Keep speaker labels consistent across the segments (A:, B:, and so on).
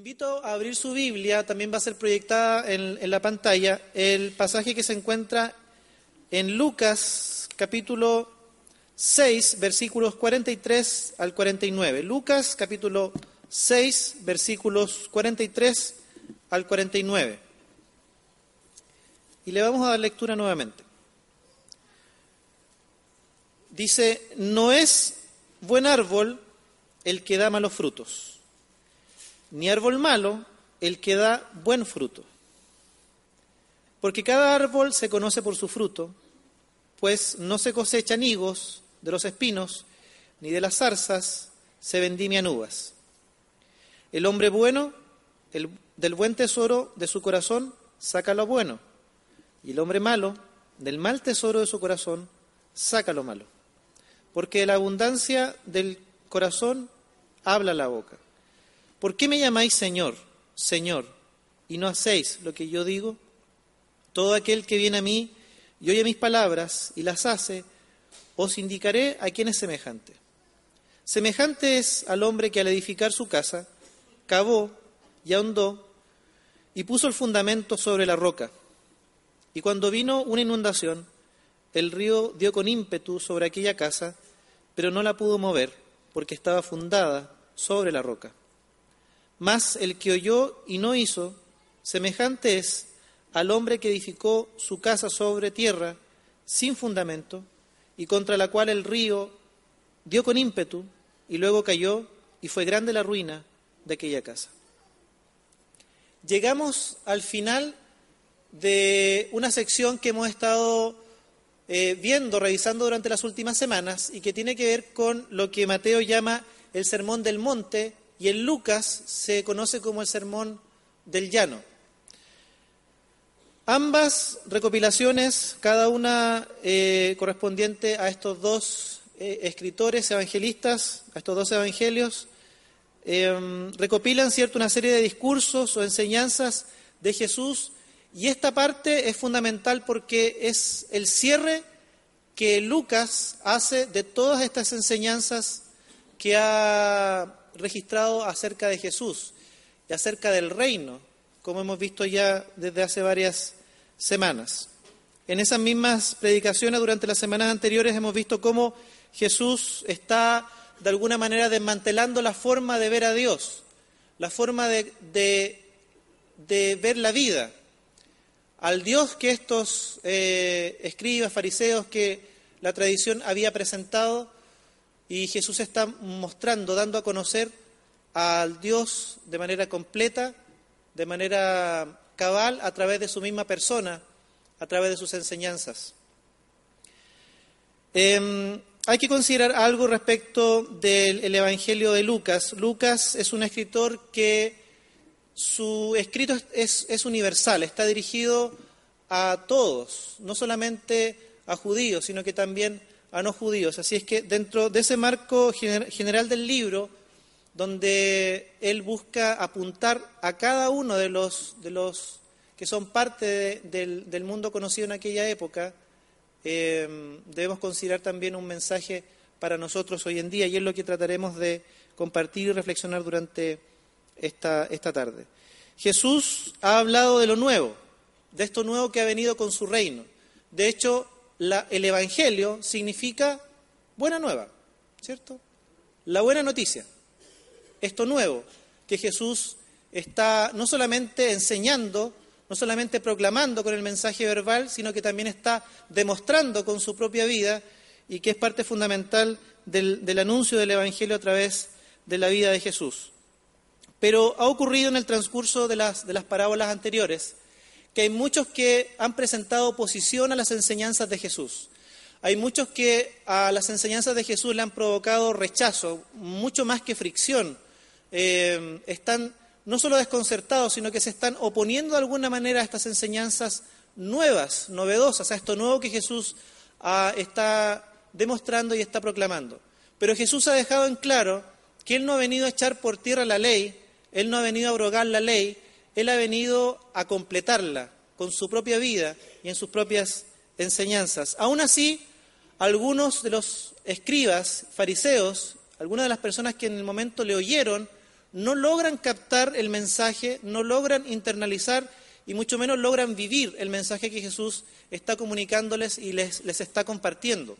A: Invito a abrir su Biblia, también va a ser proyectada en, en, la pantalla, el pasaje que se encuentra en Lucas capítulo 6, versículos 43 al 49. Lucas capítulo 6, versículos 43 al 49. Y le vamos a dar lectura nuevamente. Dice, no es buen árbol el que da malos frutos ni árbol malo el que da buen fruto. Porque cada árbol se conoce por su fruto, pues no se cosechan higos de los espinos, ni de las zarzas se vendimian uvas. El hombre bueno, el, del buen tesoro de su corazón, saca lo bueno, y el hombre malo, del mal tesoro de su corazón, saca lo malo. Porque la abundancia del corazón habla la boca. ¿Por qué me llamáis Señor, Señor, y no hacéis lo que yo digo? Todo aquel que viene a mí y oye mis palabras y las hace, os indicaré a quién es semejante. Semejante es al hombre que al edificar su casa, cavó y ahondó y puso el fundamento sobre la roca. Y cuando vino una inundación, el río dio con ímpetu sobre aquella casa, pero no la pudo mover porque estaba fundada sobre la roca. Mas el que oyó y no hizo, semejante es al hombre que edificó su casa sobre tierra sin fundamento y contra la cual el río dio con ímpetu y luego cayó y fue grande la ruina de aquella casa. Llegamos al final de una sección que hemos estado eh, viendo, revisando durante las últimas semanas y que tiene que ver con lo que Mateo llama el Sermón del Monte y en Lucas se conoce como el Sermón del Llano. Ambas recopilaciones, cada una eh, correspondiente a estos dos eh, escritores evangelistas, a estos dos evangelios, eh, recopilan cierto una serie de discursos o enseñanzas de Jesús y esta parte es fundamental porque es el cierre que Lucas hace de todas estas enseñanzas que ha registrado acerca de Jesús y acerca del reino, como hemos visto ya desde hace varias semanas. En esas mismas predicaciones durante las semanas anteriores hemos visto cómo Jesús está de alguna manera desmantelando la forma de ver a Dios, la forma de, de, ver la vida. Al Dios que estos eh, escribas, fariseos, que la tradición había presentado, y Jesús está mostrando, dando a conocer al Dios de manera completa, de manera cabal, a través de su misma persona, a través de sus enseñanzas. Eh, hay que considerar algo respecto del Evangelio de Lucas. Lucas es un escritor que su escrito es, es universal, está dirigido a todos, no solamente a judíos, sino que también a no judíos. Así es que dentro de ese marco general del libro, donde él busca apuntar a cada uno de los, que son parte de, del, mundo conocido en aquella época, eh, debemos considerar también un mensaje para nosotros hoy en día y es lo que trataremos de compartir y reflexionar durante esta, esta tarde. Jesús ha hablado de lo nuevo, de esto nuevo que ha venido con su reino. De hecho, el Evangelio significa buena nueva, ¿cierto? La buena noticia, esto nuevo, que Jesús está no solamente enseñando, no solamente proclamando con el mensaje verbal, sino que también está demostrando con su propia vida y que es parte fundamental del, anuncio del Evangelio a través de la vida de Jesús. Pero ha ocurrido en el transcurso de las parábolas anteriores que hay muchos que han presentado oposición a las enseñanzas de Jesús. Hay muchos que a las enseñanzas de Jesús le han provocado rechazo, mucho más que fricción. eh, están no solo desconcertados, sino que se están oponiendo de alguna manera a estas enseñanzas nuevas, novedosas, a esto nuevo que Jesús ah, está demostrando y está proclamando. Pero Jesús ha dejado en claro que Él no ha venido a echar por tierra la ley, Él no ha venido a abrogar la ley, Él ha venido a completarla con su propia vida y en sus propias enseñanzas. Aún así, algunos de los escribas, fariseos, algunas de las personas que en el momento le oyeron, no logran captar el mensaje, no logran internalizar y mucho menos logran vivir el mensaje que Jesús está comunicándoles y les, les está compartiendo.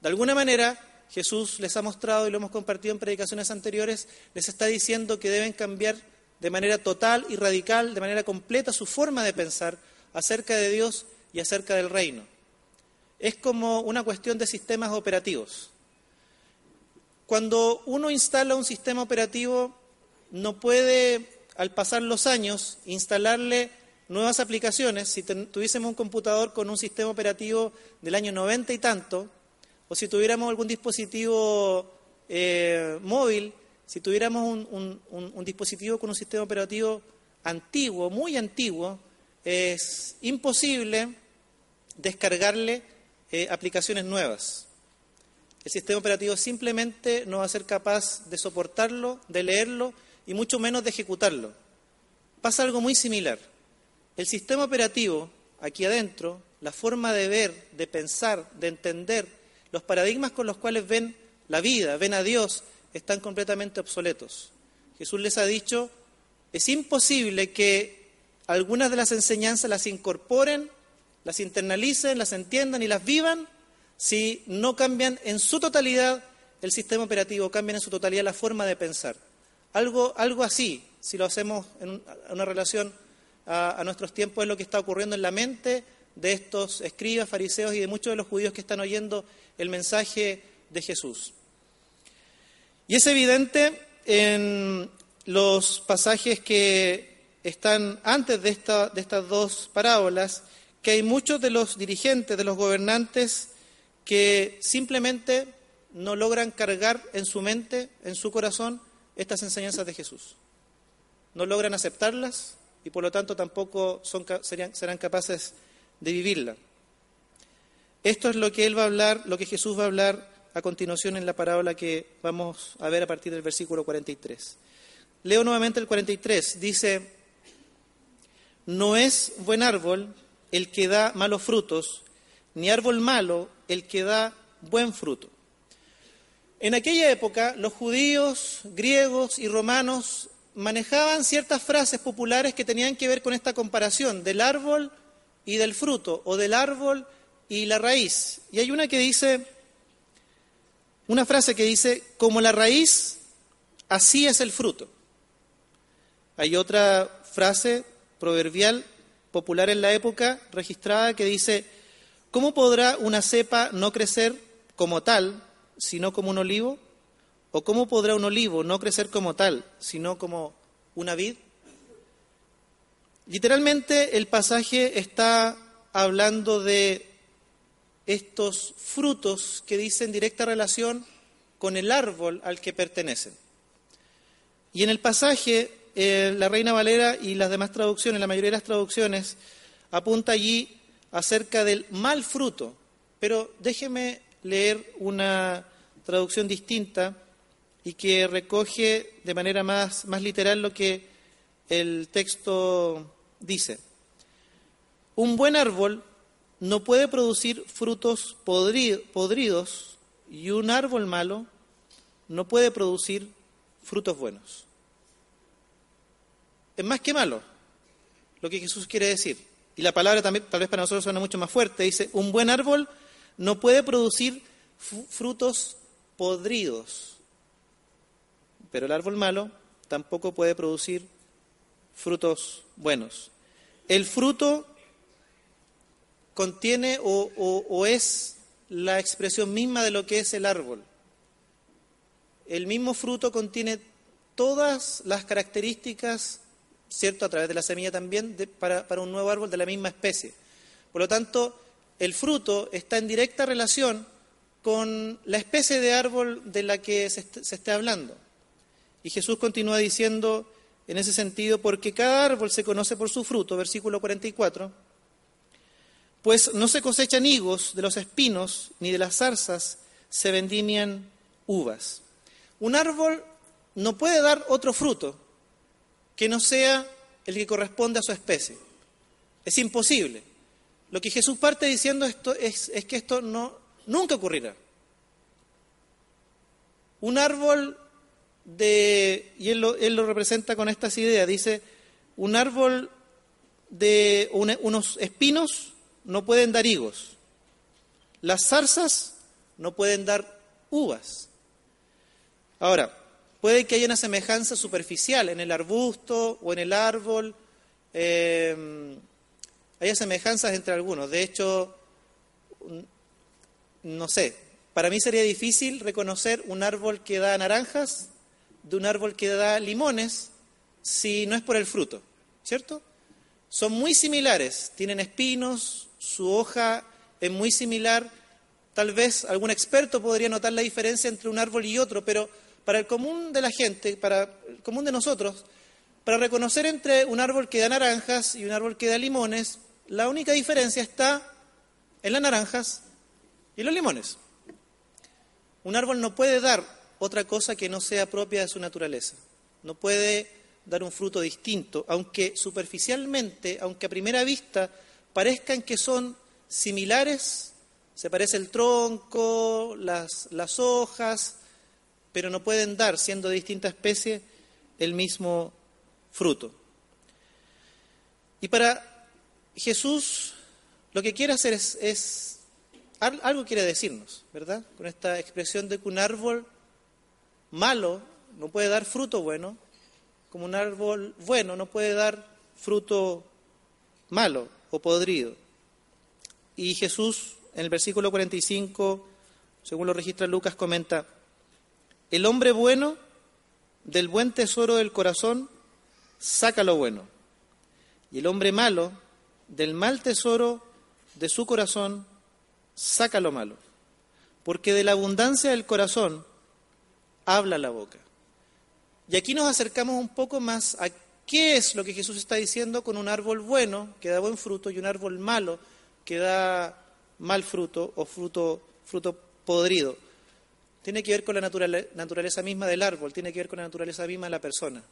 A: De alguna manera, Jesús les ha mostrado, y lo hemos compartido en predicaciones anteriores, les está diciendo que deben cambiar de manera total y radical, de manera completa, su forma de pensar acerca de Dios y acerca del reino. Es como una cuestión de sistemas operativos. Cuando uno instala un sistema operativo, no puede, al pasar los años, instalarle nuevas aplicaciones. Si tuviésemos un computador con un sistema operativo del año 90 y tanto, o si tuviéramos algún dispositivo eh, móvil, si tuviéramos un, dispositivo con un sistema operativo antiguo, muy antiguo, es imposible descargarle eh, aplicaciones nuevas. El sistema operativo simplemente no va a ser capaz de soportarlo, de leerlo y mucho menos de ejecutarlo. Pasa algo muy similar. El sistema operativo, aquí adentro, la forma de ver, de pensar, de entender, los paradigmas con los cuales ven la vida, ven a Dios, están completamente obsoletos. Jesús les ha dicho, es imposible que algunas de las enseñanzas las incorporen, las internalicen, las entiendan y las vivan si no cambian en su totalidad el sistema operativo, cambian en su totalidad la forma de pensar. Algo, algo así, si lo hacemos en una relación a, a nuestros tiempos, es lo que está ocurriendo en la mente de estos escribas, fariseos y de muchos de los judíos que están oyendo el mensaje de Jesús. Y es evidente en los pasajes que están antes de, esta, de estas dos parábolas que hay muchos de los dirigentes, de los gobernantes, que simplemente no logran cargar en su mente, en su corazón, estas enseñanzas de Jesús. No logran aceptarlas y por lo tanto tampoco serían, serán capaces de vivirla. Esto es lo que él va a hablar, lo que Jesús va a hablar a continuación en la parábola que vamos a ver a partir del versículo 43. Leo nuevamente el 43. Dice, no es buen árbol el que da malos frutos, ni árbol malo el que da buen fruto. En aquella época, los judíos, griegos y romanos manejaban ciertas frases populares que tenían que ver con esta comparación del árbol y del fruto, o del árbol y la raíz. Y hay una que dice, una frase que dice, como la raíz, así es el fruto. Hay otra frase proverbial popular en la época registrada que dice, ¿cómo podrá una cepa no crecer como tal, sino como un olivo? ¿O cómo podrá un olivo no crecer como tal, sino como una vid? Literalmente el pasaje está hablando de estos frutos que dicen directa relación con el árbol al que pertenecen. Y en el pasaje, eh, la Reina Valera y las demás traducciones, la mayoría de las traducciones, apunta allí acerca del mal fruto. Pero déjeme leer una traducción distinta y que recoge de manera más, más literal lo que el texto dice. Un buen árbol no puede producir frutos podridos y un árbol malo no puede producir frutos buenos. Es más que malo lo que Jesús quiere decir. Y la palabra también, tal vez para nosotros suena mucho más fuerte. Dice, un buen árbol no puede producir frutos podridos, pero el árbol malo tampoco puede producir frutos buenos. El fruto contiene o, es la expresión misma de lo que es el árbol. El mismo fruto contiene todas las características, ¿cierto? A través de la semilla también, para, un nuevo árbol de la misma especie. Por lo tanto, el fruto está en directa relación con la especie de árbol de la que se, se esté hablando. Y Jesús continúa diciendo en ese sentido, porque cada árbol se conoce por su fruto, versículo 44, pues no se cosechan higos de los espinos, ni de las zarzas se vendimian uvas. Un árbol no puede dar otro fruto que no sea el que corresponde a su especie. Es imposible. Lo que Jesús parte diciendo esto es, que esto nunca ocurrirá. Un árbol de, y él lo representa con estas ideas, dice, un árbol de unos espinos no pueden dar higos, las zarzas no pueden dar uvas. Ahora, puede que haya una semejanza superficial en el arbusto o en el árbol, eh, haya semejanzas entre algunos. De hecho, no sé, para mí sería difícil reconocer un árbol que da naranjas de un árbol que da limones si no es por el fruto, ¿cierto? Son muy similares, tienen espinos, su hoja es muy similar. Tal vez algún experto podría notar la diferencia entre un árbol y otro, pero para el común de la gente, para el común de nosotros, para reconocer entre un árbol que da naranjas y un árbol que da limones, la única diferencia está en las naranjas y los limones. Un árbol no puede dar otra cosa que no sea propia de su naturaleza. No puede dar un fruto distinto, aunque superficialmente, aunque a primera vista parezcan que son similares, se parece el tronco, las, hojas, pero no pueden dar, siendo de distinta especie, el mismo fruto. Y para Jesús lo que quiere hacer es algo quiere decirnos, ¿verdad? Con esta expresión de que un árbol malo no puede dar fruto bueno, como un árbol bueno no puede dar fruto malo o podrido. Y Jesús en el versículo 45, según lo registra Lucas, comenta, el hombre bueno del buen tesoro del corazón saca lo bueno, y el hombre malo del mal tesoro de su corazón saca lo malo, porque de la abundancia del corazón habla la boca. Y aquí nos acercamos un poco más a qué es lo que Jesús está diciendo con un árbol bueno que da buen fruto y un árbol malo que da mal fruto o fruto, podrido. Tiene que ver con la naturaleza misma del árbol, tiene que ver con la naturaleza misma de la persona.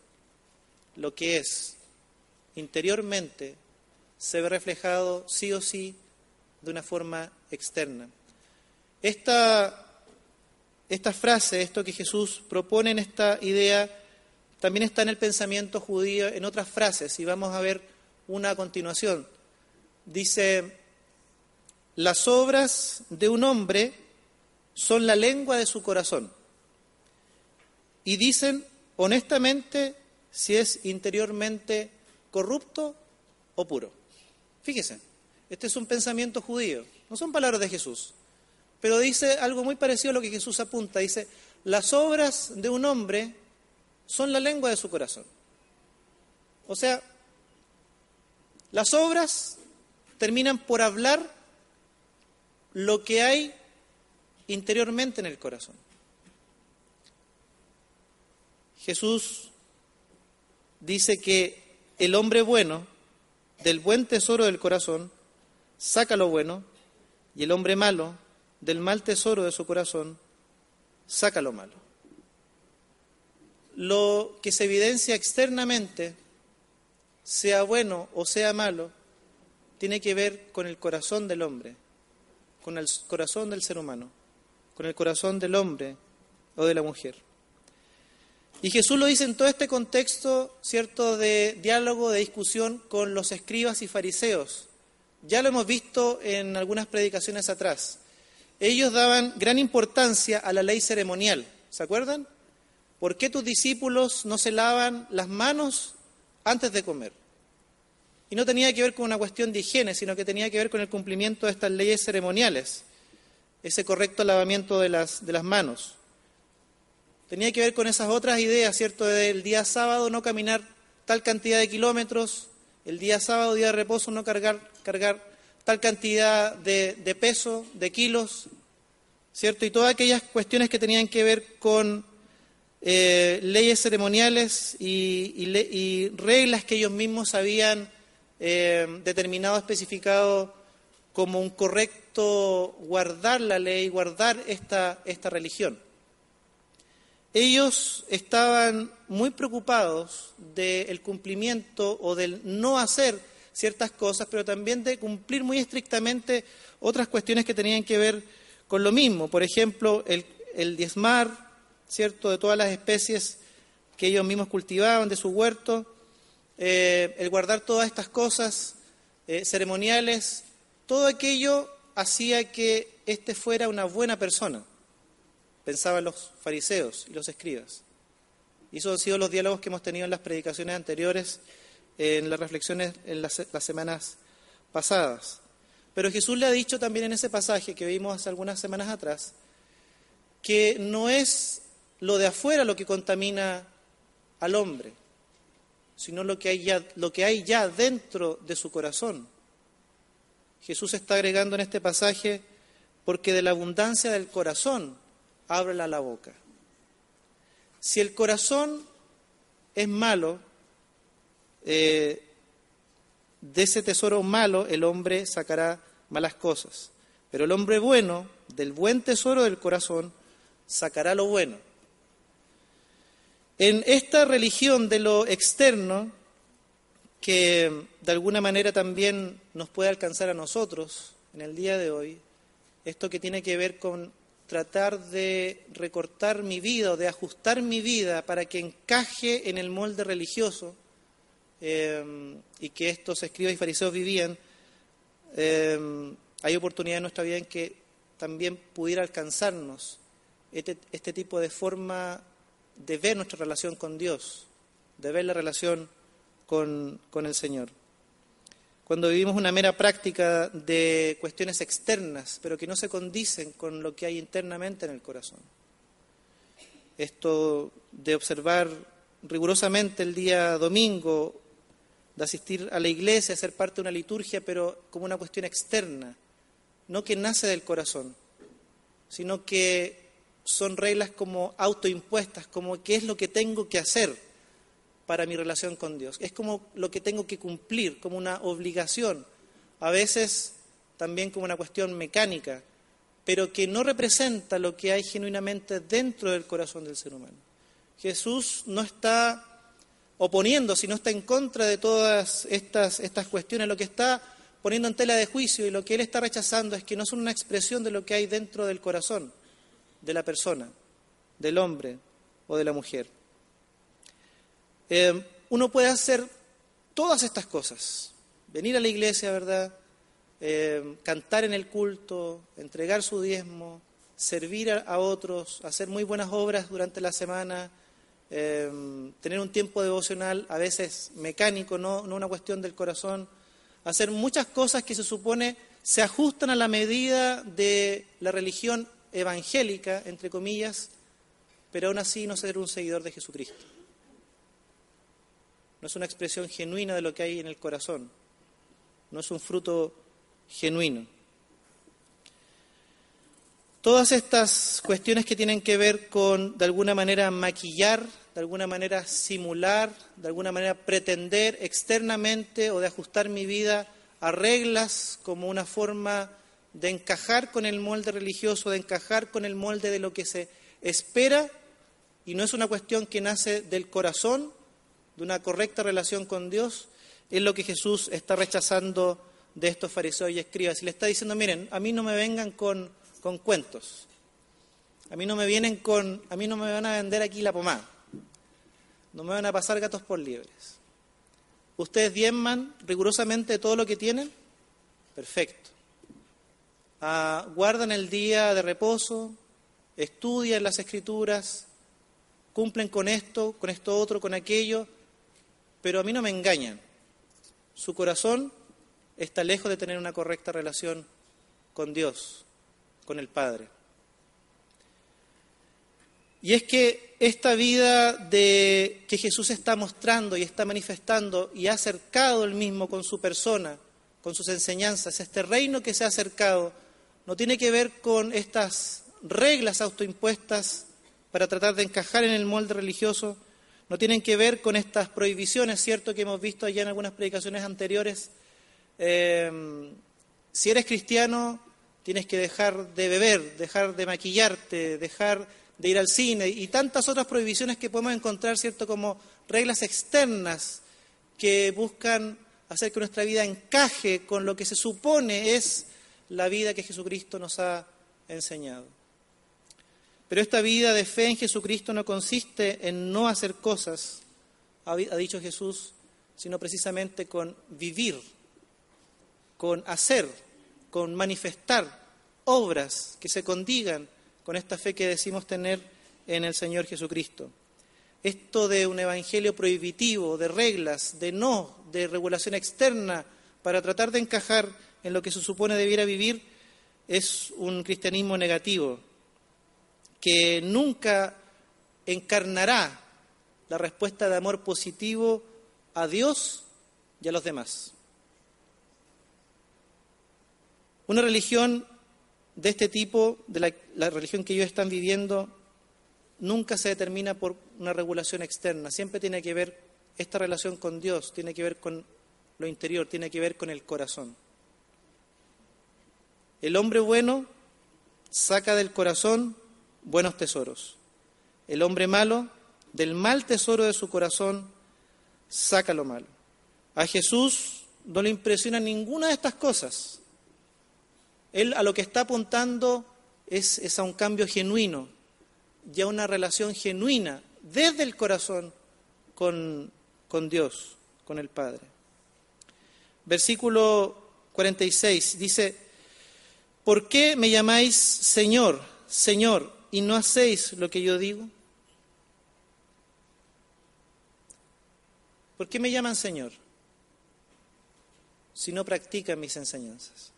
A: Lo que es interiormente se ve reflejado sí o sí de una forma externa. Esta frase, esto que Jesús propone en esta idea, también está en el pensamiento judío en otras frases, y vamos a ver una a continuación. Dice, las obras de un hombre son la lengua de su corazón, y dicen honestamente si es interiormente corrupto o puro. Fíjese, este es un pensamiento judío, no son palabras de Jesús pero dice algo muy parecido a lo que Jesús apunta. Dice, las obras de un hombre son la lengua de su corazón. O sea, las obras terminan por hablar lo que hay interiormente en el corazón. Jesús dice que el hombre bueno, del buen tesoro del corazón, saca lo bueno, y el hombre malo, del mal tesoro de su corazón, saca lo malo. Lo que se evidencia externamente, sea bueno o sea malo, tiene que ver con el corazón del hombre, con el corazón del ser humano, con el corazón del hombre o de la mujer. Y Jesús lo dice en todo este contexto, ¿cierto?, de diálogo, de discusión con los escribas y fariseos. Ya lo hemos visto en algunas predicaciones atrás ellos daban gran importancia a la ley ceremonial. ¿Se acuerdan? ¿Por qué tus discípulos no se lavan las manos antes de comer? Y no tenía que ver con una cuestión de higiene, sino que tenía que ver con el cumplimiento de estas leyes ceremoniales, ese correcto lavamiento de las, de las manos. Tenía que ver con esas otras ideas, ¿cierto? Del día sábado no caminar tal cantidad de kilómetros, el día sábado, día de reposo, no cargar, cargar tal cantidad de, peso, de kilos, ¿cierto? Y todas aquellas cuestiones que tenían que ver con eh, leyes ceremoniales y, y y reglas que ellos mismos habían eh, determinado, especificado como un correcto guardar la ley, guardar esta, esta religión. Ellos estaban muy preocupados del cumplimiento o del no hacer ciertas cosas, pero también de cumplir muy estrictamente otras cuestiones que tenían que ver con lo mismo. Por ejemplo, el, el diezmar, ¿cierto?, de todas las especies que ellos mismos cultivaban de su huerto, eh, el guardar todas estas cosas eh, ceremoniales, todo aquello hacía que éste fuera una buena persona, pensaban los fariseos y los escribas. Y esos han sido los diálogos que hemos tenido en las predicaciones anteriores, en las reflexiones en las, las semanas pasadas. Pero Jesús le ha dicho también en ese pasaje que vimos hace algunas semanas atrás, que no es lo de afuera lo que contamina al hombre, sino lo que hay ya, dentro de su corazón. Jesús está agregando en este pasaje, porque de la abundancia del corazón habla la boca. Si el corazón es malo, eh, de ese tesoro malo el hombre sacará malas cosas. Pero el hombre bueno, del buen tesoro del corazón, sacará lo bueno. En esta religión de lo externo, que de alguna manera también nos puede alcanzar a nosotros en el día de hoy, esto que tiene que ver con tratar de recortar mi vida o de ajustar mi vida para que encaje en el molde religioso eh, y que estos escribas y fariseos vivían, eh, hay oportunidad en nuestra vida en que también pudiera alcanzarnos este, este tipo de forma de ver nuestra relación con Dios, de ver la relación con, con el Señor. Cuando vivimos una mera práctica de cuestiones externas, pero que no se condicen con lo que hay internamente en el corazón. Esto de observar rigurosamente el día domingo, de asistir a la iglesia, ser parte de una liturgia, pero como una cuestión externa, no que nace del corazón, sino que son reglas como autoimpuestas, como qué es lo que tengo que hacer para mi relación con Dios. Es como lo que tengo que cumplir, como una obligación, a veces también como una cuestión mecánica, pero que no representa lo que hay genuinamente dentro del corazón del ser humano. Jesús no está oponiendo, sino está en contra de todas estas, estas cuestiones, lo que está poniendo en tela de juicio y lo que él está rechazando es que no son una expresión de lo que hay dentro del corazón de la persona, del hombre o de la mujer. Eh, uno puede hacer todas estas cosas, venir a la iglesia, ¿verdad? Eh, cantar en el culto, entregar su diezmo, servir a, otros, hacer muy buenas obras durante la semana, eh, tener un tiempo devocional, a veces mecánico, no una cuestión del corazón, hacer muchas cosas que se supone se ajustan a la medida de la religión evangélica, entre comillas, pero aún así no ser un seguidor de Jesucristo. No es una expresión genuina de lo que hay en el corazón, no es un fruto genuino. Todas estas cuestiones que tienen que ver con, de alguna manera, maquillar, de alguna manera simular, de alguna manera pretender externamente o de ajustar mi vida a reglas como una forma de encajar con el molde religioso, de encajar con el molde de lo que se espera, y no es una cuestión que nace del corazón, de una correcta relación con Dios, es lo que Jesús está rechazando de estos fariseos y escribas. Y le está diciendo, miren, a mí no me vengan con, con cuentos, a mí no me vienen con, a mí no me van a vender aquí la pomada, no me van a pasar gatos por libres. ¿Ustedes diezman rigurosamente todo lo que tienen? Perfecto. Ah, guardan el día de reposo, estudian las escrituras, cumplen con esto, con esto otro, con aquello, pero a mí no me engañan. Su corazón está lejos de tener una correcta relación con Dios, con el Padre. Y es que esta vida de que Jesús está mostrando y está manifestando y ha acercado él mismo con su persona, con sus enseñanzas, este reino que se ha acercado, no tiene que ver con estas reglas autoimpuestas para tratar de encajar en el molde religioso, no tienen que ver con estas prohibiciones, ¿cierto?, que hemos visto allá en algunas predicaciones anteriores. Eh, si eres cristiano, tienes que dejar de beber, dejar de maquillarte, dejar de ir al cine y tantas otras prohibiciones que podemos encontrar, ¿cierto?, como reglas externas que buscan hacer que nuestra vida encaje con lo que se supone es la vida que Jesucristo nos ha enseñado. Pero esta vida de fe en Jesucristo no consiste en no hacer cosas, ha dicho Jesús, sino precisamente con vivir, con hacer, con manifestar obras que se condigan con esta fe que decimos tener en el Señor Jesucristo. Esto de un evangelio prohibitivo, de reglas, de no, de regulación externa, para tratar de encajar en lo que se supone debiera vivir, es un cristianismo negativo, que nunca encarnará la respuesta de amor positivo a Dios y a los demás. Una religión de este tipo, de la, la, religión que ellos están viviendo, nunca se determina por una regulación externa, siempre tiene que ver esta relación con Dios, tiene que ver con lo interior, tiene que ver con el corazón. El hombre bueno saca del corazón buenos tesoros. El hombre malo, del mal tesoro de su corazón, saca lo malo. A Jesús no le impresiona ninguna de estas cosas. Él a lo que está apuntando es, a un cambio genuino y a una relación genuina desde el corazón con, con Dios, con el Padre. Versículo 46 dice, ¿por qué me llamáis Señor, Señor, y no hacéis lo que yo digo? ¿Por qué me llaman Señor si no practican mis enseñanzas?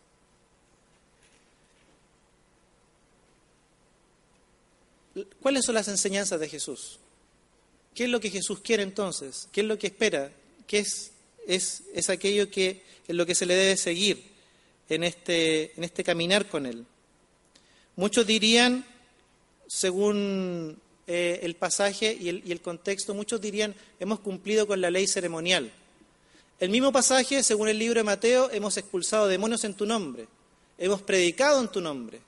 A: ¿Cuáles son las enseñanzas de Jesús? ¿Qué es lo que Jesús quiere entonces? ¿Qué es lo que espera? ¿Qué es, es, es aquello que es lo que se le debe seguir en este, en este caminar con Él? Muchos dirían, según eh, el pasaje y el, y el contexto, muchos dirían, hemos cumplido con la ley ceremonial. El mismo pasaje, según el libro de Mateo, hemos expulsado demonios en tu nombre, hemos predicado en tu nombre,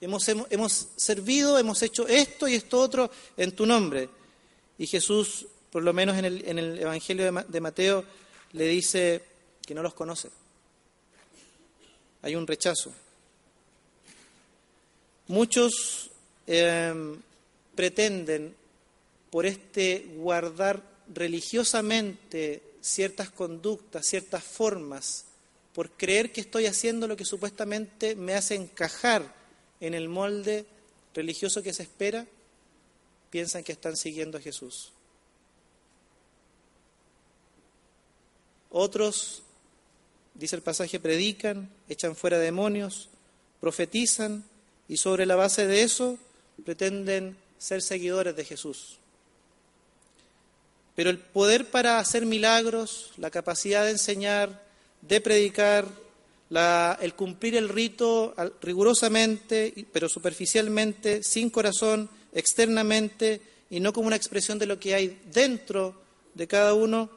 A: hemos, hemos, hemos servido, hemos hecho esto y esto otro en tu nombre. Y Jesús, por lo menos en el, en el Evangelio de Mateo, le dice que no los conoce. Hay un rechazo. Muchos eh, pretenden, por este guardar religiosamente ciertas conductas, ciertas formas, por creer que estoy haciendo lo que supuestamente me hace encajar en el molde religioso que se espera, piensan que están siguiendo a Jesús. Otros, dice el pasaje, predican, echan fuera demonios, profetizan y sobre la base de eso pretenden ser seguidores de Jesús. Pero el poder para hacer milagros, la capacidad de enseñar, de predicar, el cumplir el rito rigurosamente, pero superficialmente, sin corazón, externamente y no como una expresión de lo que hay dentro de cada uno,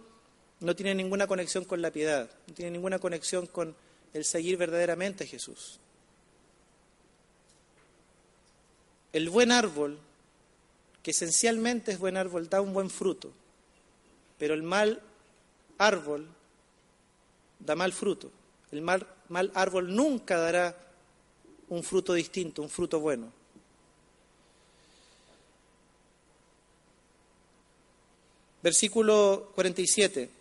A: no tiene ninguna conexión con la piedad, no tiene ninguna conexión con el seguir verdaderamente a Jesús. El buen árbol, que esencialmente es buen árbol, da un buen fruto, pero el mal árbol da mal fruto. El mal, mal árbol nunca dará un fruto distinto, un fruto bueno. Versículo 47.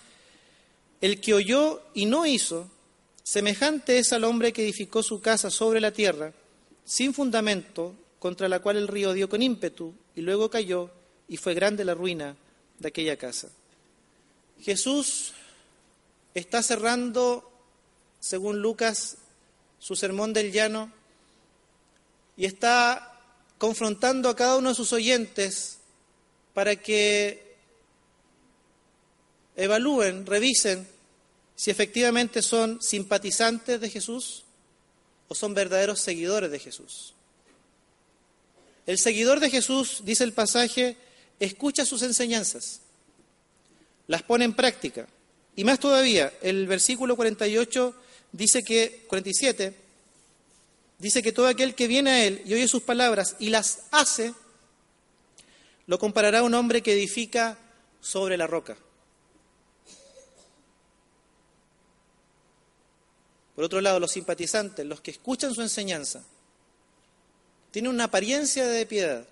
A: el que oyó y no hizo, semejante es al hombre que edificó su casa sobre la tierra, sin fundamento, contra la cual el río dio con ímpetu y luego cayó y fue grande la ruina de aquella casa. Jesús está cerrando, según Lucas, su sermón del llano y está confrontando a cada uno de sus oyentes para que evalúen, revisen si efectivamente son simpatizantes de Jesús o son verdaderos seguidores de Jesús. El seguidor de Jesús, dice el pasaje, escucha sus enseñanzas, las pone en práctica. Y más todavía, el versículo 48 dice que, 47, dice que todo aquel que viene a él y oye sus palabras y las hace, lo comparará a un hombre que edifica sobre la roca. Por otro lado, los simpatizantes, los que escuchan su enseñanza, tienen una apariencia de piedad,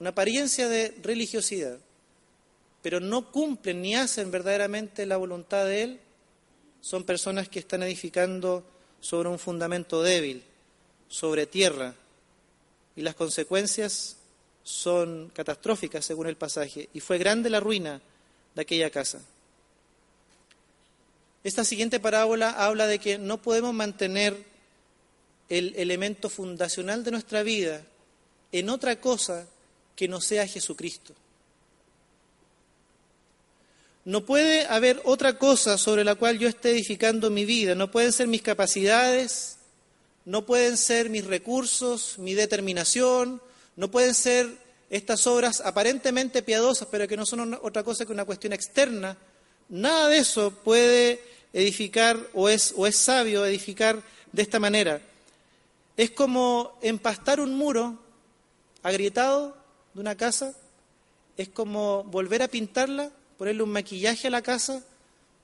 A: una apariencia de religiosidad, pero no cumplen ni hacen verdaderamente la voluntad de Él, son personas que están edificando sobre un fundamento débil, sobre tierra, y las consecuencias son catastróficas según el pasaje, y fue grande la ruina de aquella casa. Esta siguiente parábola habla de que no podemos mantener el elemento fundacional de nuestra vida en otra cosa que no sea Jesucristo. No puede haber otra cosa sobre la cual yo esté edificando mi vida. No pueden ser mis capacidades, no pueden ser mis recursos, mi determinación, no pueden ser estas obras aparentemente piadosas, pero que no son otra cosa que una cuestión externa. Nada de eso puede edificar o es, o es sabio edificar de esta manera. Es como empastar un muro agrietado de una casa, es como volver a pintarla ponerle un maquillaje a la casa,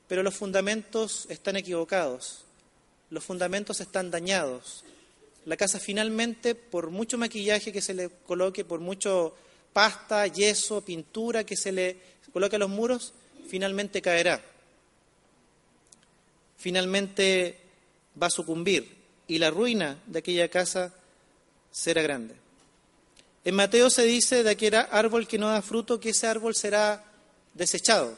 A: pero los fundamentos están equivocados, los fundamentos están dañados. La casa finalmente, por mucho maquillaje que se le coloque, por mucho pasta, yeso, pintura que se le coloque a los muros, finalmente caerá. Finalmente va a sucumbir y la ruina de aquella casa será grande. En Mateo se dice de aquel árbol que no da fruto que ese árbol será desechado.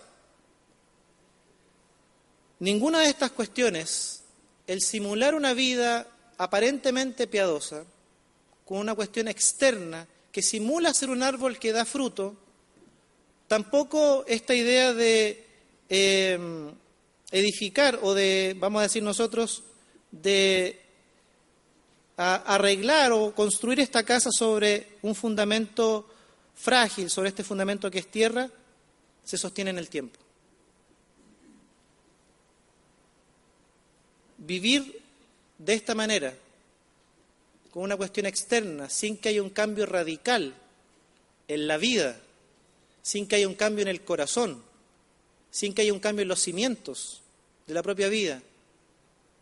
A: Ninguna de estas cuestiones, el simular una vida aparentemente piadosa, con una cuestión externa que simula ser un árbol que da fruto, tampoco esta idea de em, edificar o de, vamos a decir nosotros, de arreglar o construir esta casa sobre un fundamento frágil, sobre este fundamento que es tierra, se sostiene en el tiempo. Vivir de esta manera, con una cuestión externa, sin que haya un cambio radical en la vida, sin que haya un cambio en el corazón, sin que haya un cambio en los cimientos de la propia vida,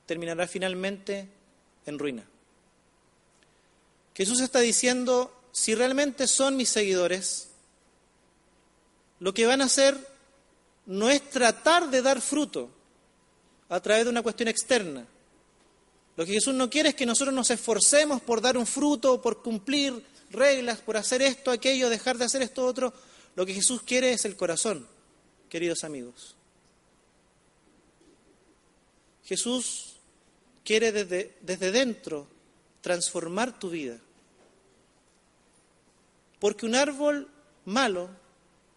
A: terminará finalmente en ruina. Jesús está diciendo, si realmente son mis seguidores, lo que van a hacer no es tratar de dar fruto a través de una cuestión externa. Lo que Jesús no quiere es que nosotros nos esforcemos por dar un fruto, por cumplir reglas, por hacer esto, aquello, dejar de hacer esto, otro. Lo que Jesús quiere es el corazón, queridos amigos. Jesús quiere desde, desde dentro transformar tu vida. Porque un árbol malo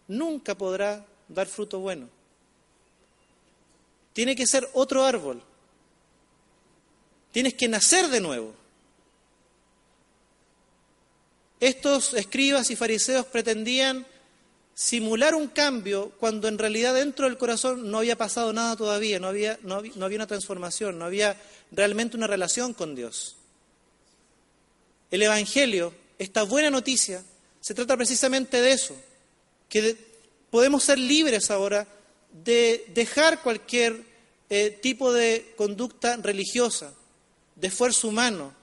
A: nunca podrá dar fruto bueno. Tiene que ser otro árbol. Tienes que nacer de nuevo. Estos escribas y fariseos pretendían simular un cambio cuando en realidad dentro del corazón no había pasado nada todavía, no había, no no había una transformación, no había realmente una relación con Dios. El Evangelio, esta buena noticia, se trata precisamente de eso, que podemos ser libres ahora de dejar cualquier eh, tipo de conducta religiosa, de esfuerzo humano,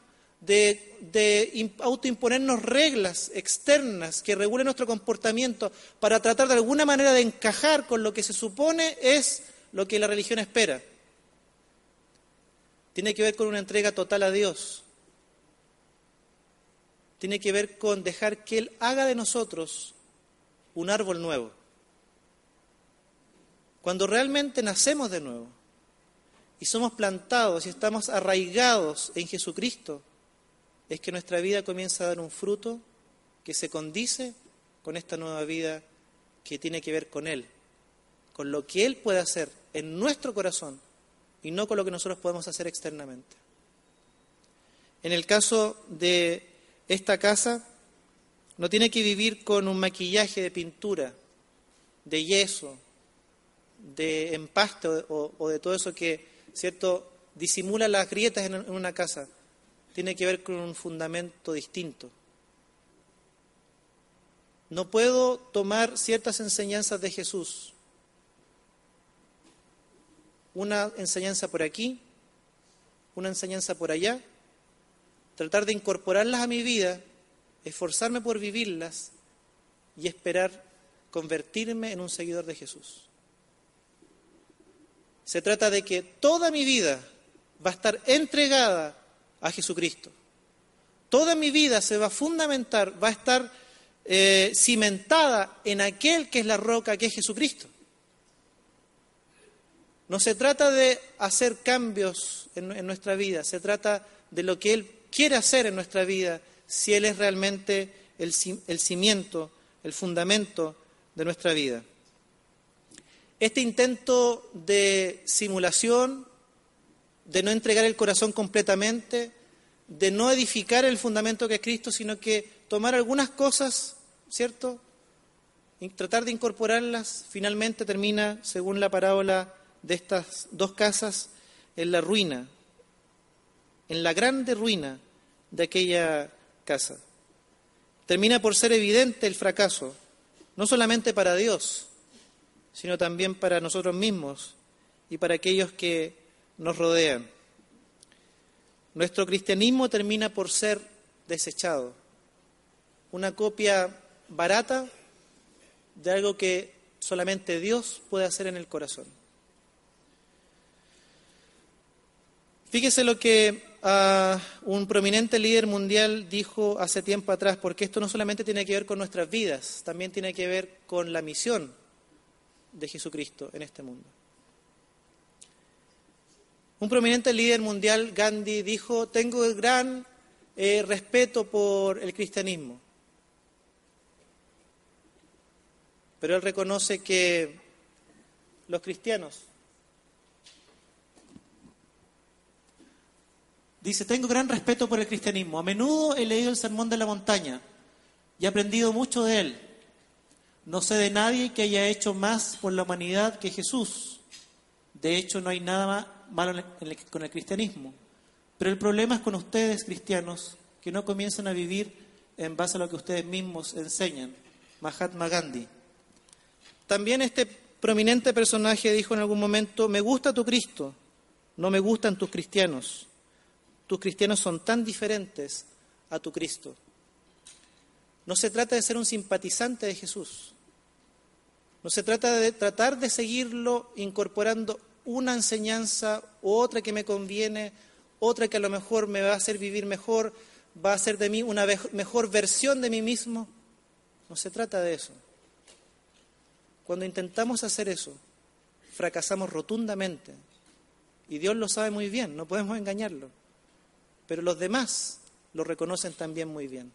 A: de, autoimponernos reglas externas que regulen nuestro comportamiento para tratar de alguna manera de encajar con lo que se supone es lo que la religión espera. Tiene que ver con una entrega total a Dios. tiene que ver con dejar que Él haga de nosotros un árbol nuevo. Cuando realmente nacemos de nuevo y somos plantados y estamos arraigados en Jesucristo, es que nuestra vida comienza a dar un fruto que se condice con esta nueva vida que tiene que ver con Él, con lo que Él puede hacer en nuestro corazón y no con lo que nosotros podemos hacer externamente. En el caso de esta casa, no tiene que vivir con un maquillaje de pintura, de yeso, de empaste o, de todo eso que, ¿cierto?, disimula las grietas en una casa. Tiene que ver con un fundamento distinto. No puedo tomar ciertas enseñanzas de Jesús, una enseñanza por aquí, una enseñanza por allá, tratar de incorporarlas a mi vida, esforzarme por vivirlas y esperar convertirme en un seguidor de Jesús. Se trata de que toda mi vida va a estar entregada a Jesucristo. Toda mi vida se va a fundamentar, va a estar eh, cimentada en aquel que es la roca, que es Jesucristo. No se trata de hacer cambios en, nuestra vida, se trata de lo que Él quiere hacer en nuestra vida si Él es realmente el cimiento, el fundamento de nuestra vida. Este intento de simulación, de no entregar el corazón completamente, de no edificar el fundamento que es Cristo, sino que tomar algunas cosas, ¿cierto? Y tratar de incorporarlas, finalmente termina, según la parábola de estas dos casas, en la ruina, en la grande ruina de aquella casa. Termina por ser evidente el fracaso, no solamente para Dios, sino también para nosotros mismos y para aquellos que nos rodean. Nuestro cristianismo termina por ser desechado, una copia barata de algo que solamente Dios puede hacer en el corazón. Fíjese lo que uh, un prominente líder mundial dijo hace tiempo atrás, porque esto no solamente tiene que ver con nuestras vidas, también tiene que ver con la misión de Jesucristo en este mundo. Un prominente líder mundial, Gandhi, dijo, tengo gran eh, respeto por el cristianismo, pero él reconoce que los cristianos Dice, tengo gran respeto por el cristianismo. A menudo he leído el Sermón de la Montaña y he aprendido mucho de él. No sé de nadie que haya hecho más por la humanidad que Jesús. De hecho, no hay nada malo con el cristianismo. Pero el problema es con ustedes, cristianos, que no comienzan a vivir en base a lo que ustedes mismos enseñan. Mahatma Gandhi. También este prominente personaje dijo en algún momento, me gusta tu Cristo, no me gustan tus cristianos. Tus cristianos son tan diferentes a tu Cristo. No se trata de ser un simpatizante de Jesús. No se trata de tratar de seguirlo incorporando una enseñanza otra que me conviene, otra que a lo mejor me va a hacer vivir mejor, va a hacer de mí una mejor versión de mí mismo. No se trata de eso. Cuando intentamos hacer eso, fracasamos rotundamente. Y Dios lo sabe muy bien, no podemos engañarlo pero los demás lo reconocen también muy bien.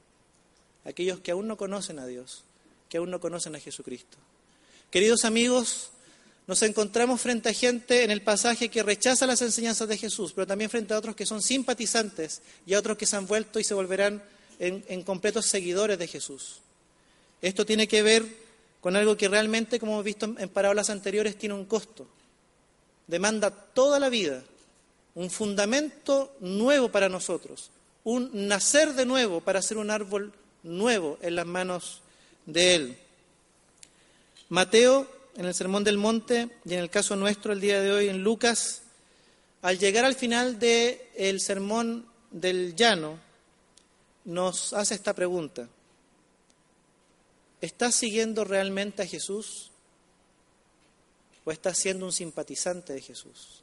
A: Aquellos que aún no conocen a Dios, que aún no conocen a Jesucristo. Queridos amigos, nos encontramos frente a gente en el pasaje que rechaza las enseñanzas de Jesús, pero también frente a otros que son simpatizantes y a otros que se han vuelto y se volverán en, completos seguidores de Jesús. Esto tiene que ver con algo que realmente, como hemos visto en parábolas anteriores, tiene un costo. Demanda toda la vida un fundamento nuevo para nosotros, un nacer de nuevo para ser un árbol nuevo en las manos de Él. Mateo, en el Sermón del Monte, y en el caso nuestro el día de hoy en Lucas, al llegar al final del el Sermón del Llano, nos hace esta pregunta. ¿Estás siguiendo realmente a Jesús o estás siendo un simpatizante de Jesús?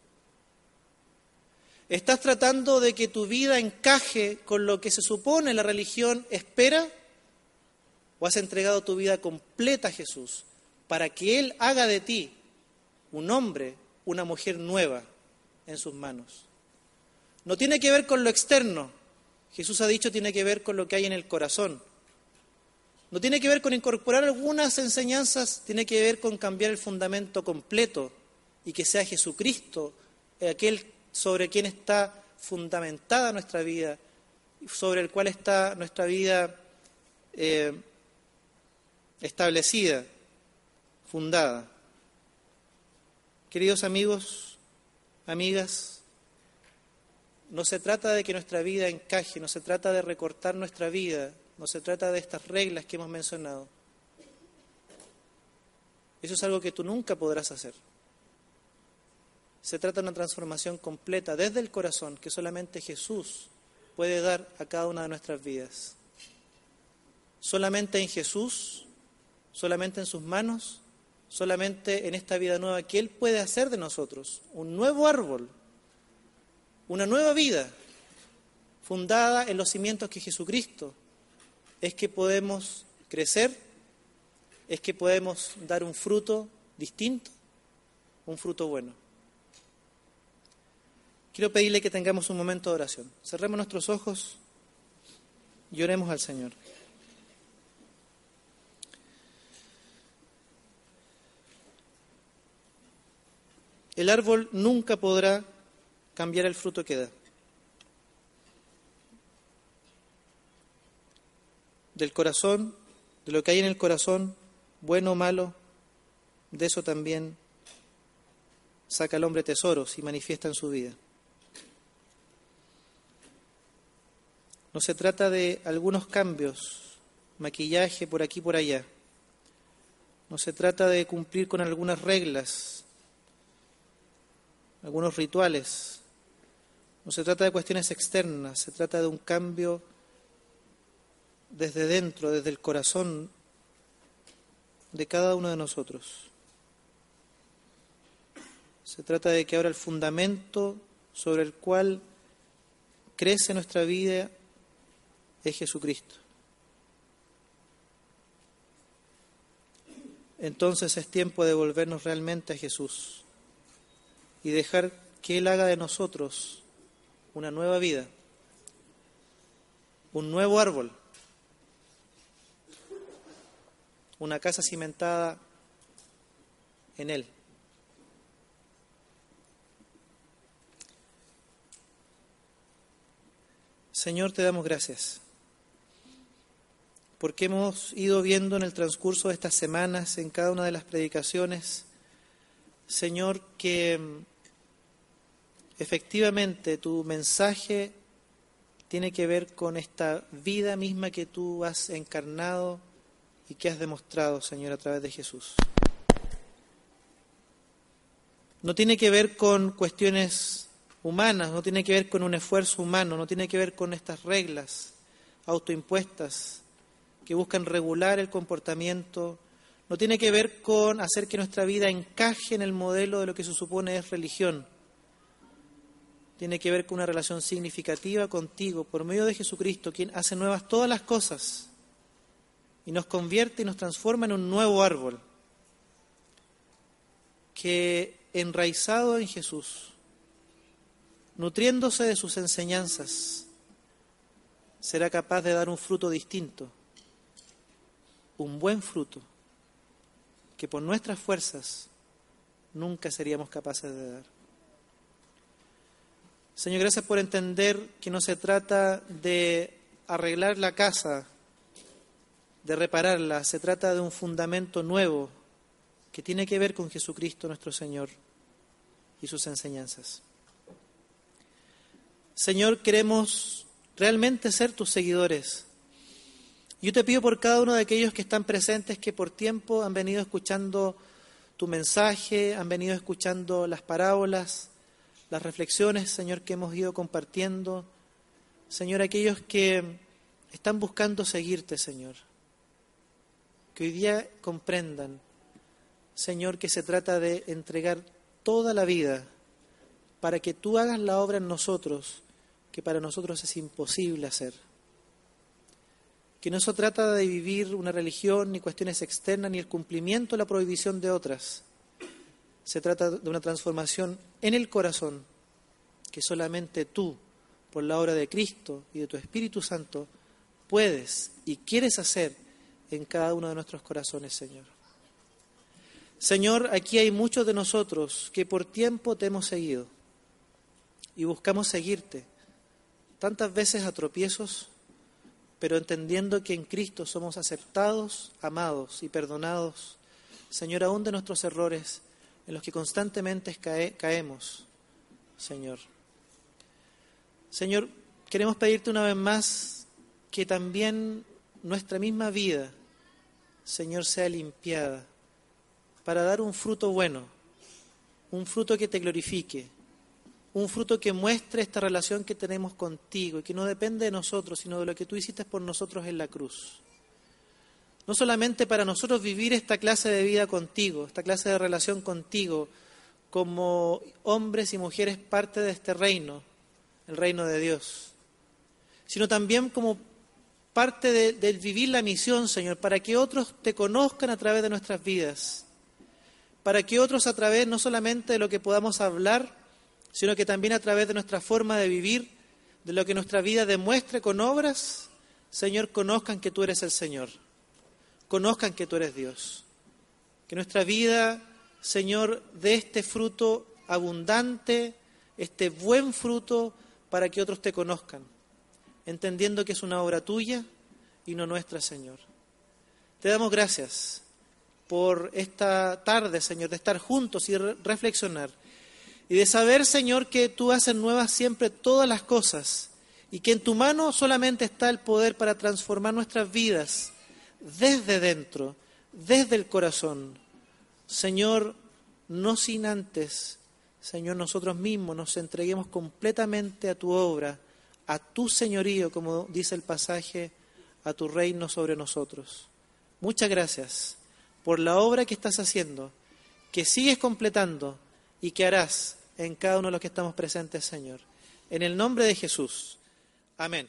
A: ¿Estás tratando de que tu vida encaje con lo que se supone la religión espera? ¿O has entregado tu vida completa a Jesús para que Él haga de ti un hombre, una mujer nueva en sus manos? No tiene que ver con lo externo. Jesús ha dicho tiene que ver con lo que hay en el corazón. No tiene que ver con incorporar algunas enseñanzas, tiene que ver con cambiar el fundamento completo y que sea Jesucristo aquel sobre quien está fundamentada nuestra vida, sobre el cual está nuestra vida eh, establecida, fundada. Queridos amigos, amigas, no se trata de que nuestra vida encaje, no se trata de recortar nuestra vida, no se trata de estas reglas que hemos mencionado. Eso es algo que tú nunca podrás hacer. Se trata de una transformación completa desde el corazón que solamente Jesús puede dar a cada una de nuestras vidas. Solamente en Jesús, solamente en sus manos, solamente en esta vida nueva que Él puede hacer de nosotros, un nuevo árbol, una nueva vida fundada en los cimientos que Jesucristo, es que podemos crecer, es que podemos dar un fruto distinto, un fruto bueno. Quiero pedirle que tengamos un momento de oración. Cerremos nuestros ojos y oremos al Señor. El árbol nunca podrá cambiar el fruto que da. Del corazón, de lo que hay en el corazón, bueno o malo, de eso también saca el hombre tesoros y manifiesta en su vida. No se trata de algunos cambios, maquillaje por aquí y por allá. No se trata de cumplir con algunas reglas, algunos rituales. No se trata de cuestiones externas, se trata de un cambio desde dentro, desde el corazón de cada uno de nosotros. Se trata de que ahora el fundamento sobre el cual crece nuestra vida es Jesucristo. Entonces es tiempo de volvernos realmente a Jesús y dejar que Él haga de nosotros una nueva vida, un nuevo árbol, una casa cimentada en Él. Señor, te damos gracias porque hemos ido viendo en el transcurso de estas semanas, en cada una de las predicaciones, Señor, que efectivamente tu mensaje tiene que ver con esta vida misma que tú has encarnado y que has demostrado, Señor, a través de Jesús. No tiene que ver con cuestiones humanas, no tiene que ver con un esfuerzo humano, no tiene que ver con estas reglas autoimpuestas que buscan regular el comportamiento, no tiene que ver con hacer que nuestra vida encaje en el modelo de lo que se supone es religión. Tiene que ver con una relación significativa contigo por medio de Jesucristo, quien hace nuevas todas las cosas y nos convierte y nos transforma en un nuevo árbol que enraizado en Jesús, nutriéndose de sus enseñanzas, será capaz de dar un fruto distinto un buen fruto que por nuestras fuerzas nunca seríamos capaces de dar. Señor, gracias por entender que no se trata de arreglar la casa, de repararla, se trata de un fundamento nuevo que tiene que ver con Jesucristo nuestro Señor y sus enseñanzas. Señor, queremos realmente ser tus seguidores yo te pido por cada uno de aquellos que están presentes que por tiempo han venido escuchando tu mensaje, han venido escuchando las parábolas, las reflexiones, Señor, que hemos ido compartiendo. Señor, aquellos que están buscando seguirte, Señor. Que hoy día comprendan, Señor, que se trata de entregar toda la vida, para que tú hagas la obra en nosotros que para nosotros es imposible hacer. Que no se trata de vivir una religión, ni cuestiones externas, ni el cumplimiento de la prohibición de otras. Se trata de una transformación en el corazón que solamente tú, por la obra de Cristo y de tu Espíritu Santo, puedes y quieres hacer en cada uno de nuestros corazones, Señor. Señor, aquí hay muchos de nosotros que por tiempo te hemos seguido y buscamos seguirte, tantas veces a tropiezos, pero entendiendo que en Cristo somos aceptados, amados y perdonados, Señor, aún de nuestros errores en los que constantemente caemos, Señor. Señor, queremos pedirte una vez más que también nuestra misma vida, Señor, sea limpiada para dar un fruto bueno, un fruto que te glorifique, un fruto que muestre esta relación que tenemos contigo y que no depende de nosotros, sino de lo que tú hiciste por nosotros en la cruz. No solamente para nosotros vivir esta clase de vida contigo, esta clase de relación contigo, como hombres y mujeres parte de este reino, el reino de Dios, sino también como parte del vivir la misión, Señor, para que otros te conozcan a través de nuestras vidas, para que otros a través no solamente de lo que podamos hablar, sino que también a través de nuestra forma de vivir, de lo que nuestra vida demuestre con obras, Señor, conozcan que tú eres el Señor, conozcan que tú eres Dios. Que nuestra vida, Señor, dé este fruto abundante, este buen fruto para que otros te conozcan, entendiendo que es una obra tuya y no nuestra, Señor. Te damos gracias por esta tarde, Señor, de estar juntos y reflexionar. Y de saber, Señor, que tú haces nuevas siempre todas las cosas y que en tu mano solamente está el poder para transformar nuestras vidas desde dentro, desde el corazón. Señor, no sin antes Señor, nosotros mismos nos entreguemos completamente a tu obra, a tu señorío, como dice el pasaje, a tu reino sobre nosotros. Muchas gracias por la obra que estás haciendo, que sigues completando y que harás en cada uno de los que estamos presentes, Señor. En el nombre de Jesús. Amén.